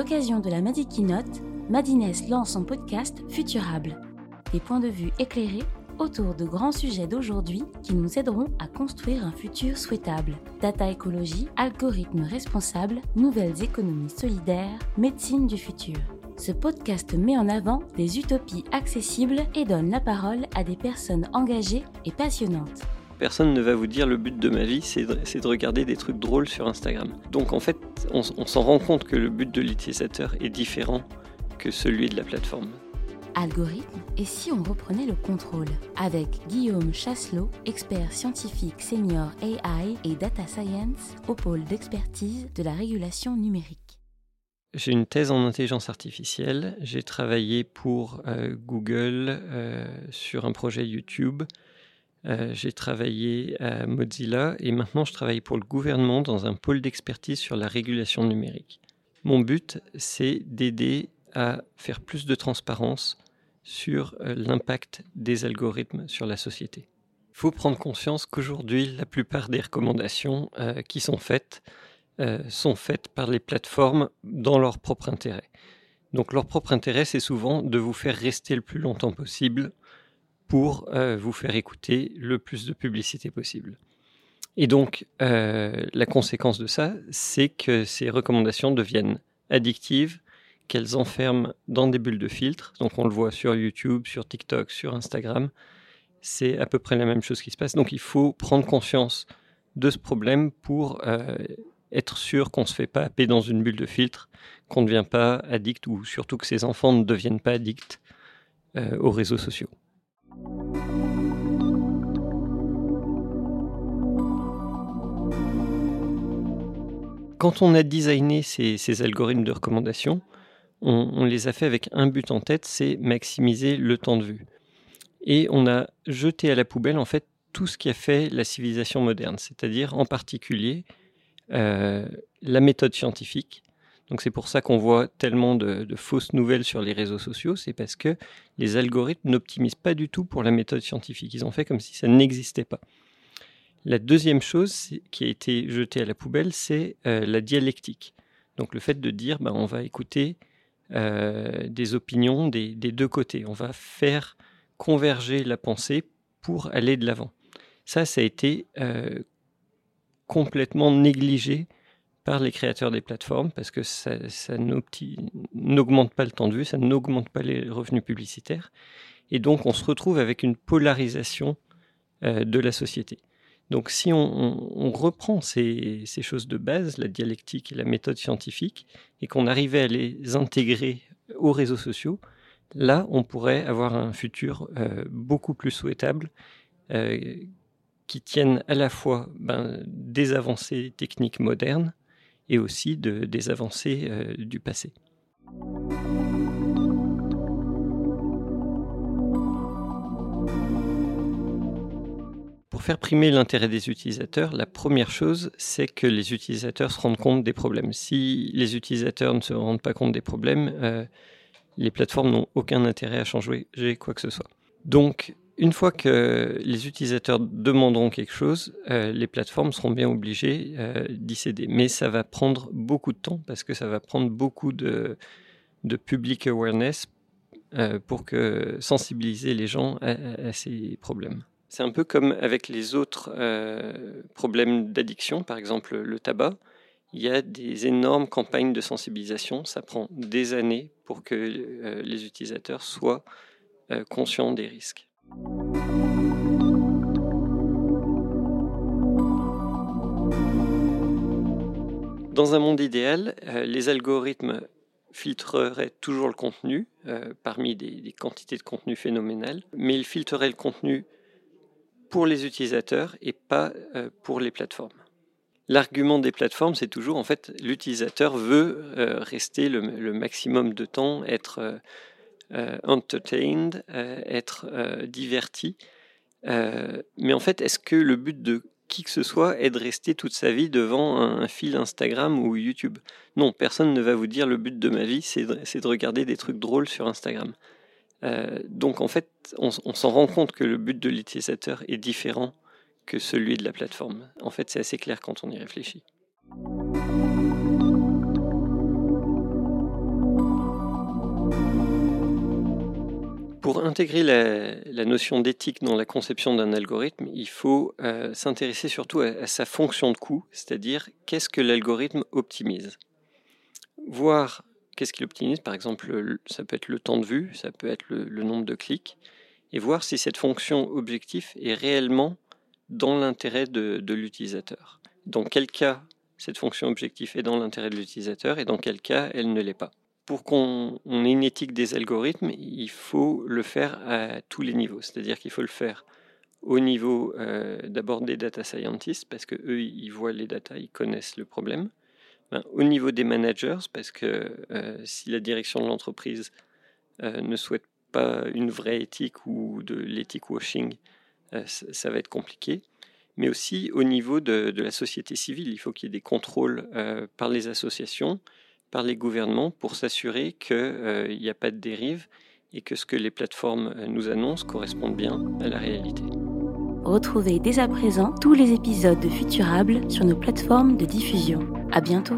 l'occasion de la Madi Keynote, Madines lance son podcast Futurable. Des points de vue éclairés autour de grands sujets d'aujourd'hui qui nous aideront à construire un futur souhaitable. Data écologie, algorithmes responsables, nouvelles économies solidaires, médecine du futur. Ce podcast met en avant des utopies accessibles et donne la parole à des personnes engagées et passionnantes. Personne ne va vous dire le but de ma vie, c'est de, regarder des trucs drôles sur Instagram. Donc en fait, on, on s'en rend compte que le but de l'utilisateur est différent que celui de la plateforme. Algorithme et si on reprenait le contrôle Avec Guillaume Chasselot, expert scientifique senior AI et data science au pôle d'expertise de la régulation numérique. J'ai une thèse en intelligence artificielle. J'ai travaillé pour euh, Google euh, sur un projet YouTube. Euh, j'ai travaillé à Mozilla et maintenant je travaille pour le gouvernement dans un pôle d'expertise sur la régulation numérique. Mon but, c'est d'aider à faire plus de transparence sur l'impact des algorithmes sur la société. Il faut prendre conscience qu'aujourd'hui, la plupart des recommandations qui sont faites euh, sont faites par les plateformes dans leur propre intérêt. Donc leur propre intérêt, c'est souvent de vous faire rester le plus longtemps possible pour euh, vous faire écouter le plus de publicité possible. Et donc euh, la conséquence de ça, c'est que ces recommandations deviennent addictives, qu'elles enferment dans des bulles de filtre. Donc on le voit sur YouTube, sur TikTok, sur Instagram. C'est à peu près la même chose qui se passe. Donc il faut prendre conscience de ce problème pour être sûr qu'on ne se fait pas happer dans une bulle de filtre, qu'on ne devient pas addict ou surtout que ses enfants ne deviennent pas addicts euh, aux réseaux sociaux. Quand on a designé ces, algorithmes de recommandation, on, les a fait avec un but en tête, c'est maximiser le temps de vue. Et on a jeté à la poubelle en fait tout ce qui a fait la civilisation moderne, c'est-à-dire en particulier euh, la méthode scientifique. Donc c'est pour ça qu'on voit tellement de, fausses nouvelles sur les réseaux sociaux, c'est parce que les algorithmes n'optimisent pas du tout pour la méthode scientifique. Ils ont fait comme si ça n'existait pas. La deuxième chose qui a été jetée à la poubelle, c'est euh, la dialectique. Donc le fait de dire, ben, on va écouter euh, des opinions des, deux côtés, on va faire converger la pensée pour aller de l'avant. Ça, ça a été complètement négligé par les créateurs des plateformes parce que ça, n'augmente pas le temps de vue, ça n'augmente pas les revenus publicitaires. Et donc on se retrouve avec une polarisation euh, de la société. Donc si on, reprend ces, choses de base, la dialectique et la méthode scientifique, et qu'on arrivait à les intégrer aux réseaux sociaux, là on pourrait avoir un futur euh, beaucoup plus souhaitable euh, qui tiennent à la fois ben, des avancées techniques modernes et aussi de, des avancées euh, du passé. Pour faire primer l'intérêt des utilisateurs, la première chose, c'est que les utilisateurs se rendent compte des problèmes. Si les utilisateurs ne se rendent pas compte des problèmes, euh, les plateformes n'ont aucun intérêt à changer quoi que ce soit. Donc, une fois que les utilisateurs demanderont quelque chose, euh, les plateformes seront bien obligées euh, d'y céder. Mais ça va prendre beaucoup de temps parce que ça va prendre beaucoup de, public awareness euh, pour sensibiliser les gens à, ces problèmes. C'est un peu comme avec les autres problèmes d'addiction, par exemple le tabac. Il y a des énormes campagnes de sensibilisation. Ça prend des années pour que les utilisateurs soient conscients des risques. Dans un monde idéal, euh, les algorithmes filtreraient toujours le contenu euh, parmi des, quantités de contenu phénoménales, mais ils filtreraient le contenu pour les utilisateurs et pas euh, pour les plateformes. L'argument des plateformes, c'est toujours en fait l'utilisateur veut rester le, maximum de temps, être entertained, être diverti. mais en fait, est-ce que le but de qui que ce soit est de rester toute sa vie devant un, fil Instagram ou YouTube? Non, personne ne va vous dire le but de ma vie, c'est de, regarder des trucs drôles sur Instagram. Euh, donc en fait, on, s'en rend compte que le but de l'utilisateur est différent que celui de la plateforme. En fait, c'est assez clair quand on y réfléchit. Pour intégrer la, notion d'éthique dans la conception d'un algorithme, il faut euh, s'intéresser surtout à, sa fonction de coût, c'est-à-dire qu'est-ce que l'algorithme optimise. Voir qu'est-ce qu'il optimise, par exemple, ça peut être le temps de vue, ça peut être le, nombre de clics, et voir si cette fonction objectif est réellement dans l'intérêt de, l'utilisateur. Dans quel cas cette fonction objectif est dans l'intérêt de l'utilisateur et dans quel cas elle ne l'est pas pour qu'on ait une éthique des algorithmes, il faut le faire à tous les niveaux. C'est-à-dire qu'il faut le faire au niveau euh, d'abord des data scientists, parce que eux, ils voient les data, ils connaissent le problème. Ben, au niveau des managers, parce que euh, si la direction de l'entreprise euh, ne souhaite pas une vraie éthique ou de l'éthique washing, ça, va être compliqué. Mais aussi au niveau de, de la société civile, il faut qu'il y ait des contrôles par les associations par les gouvernements pour s'assurer qu'il euh, n'y a pas de dérive et que ce que les plateformes euh, nous annoncent corresponde bien à la réalité. Retrouvez dès à présent tous les épisodes de Futurable sur nos plateformes de diffusion. À bientôt.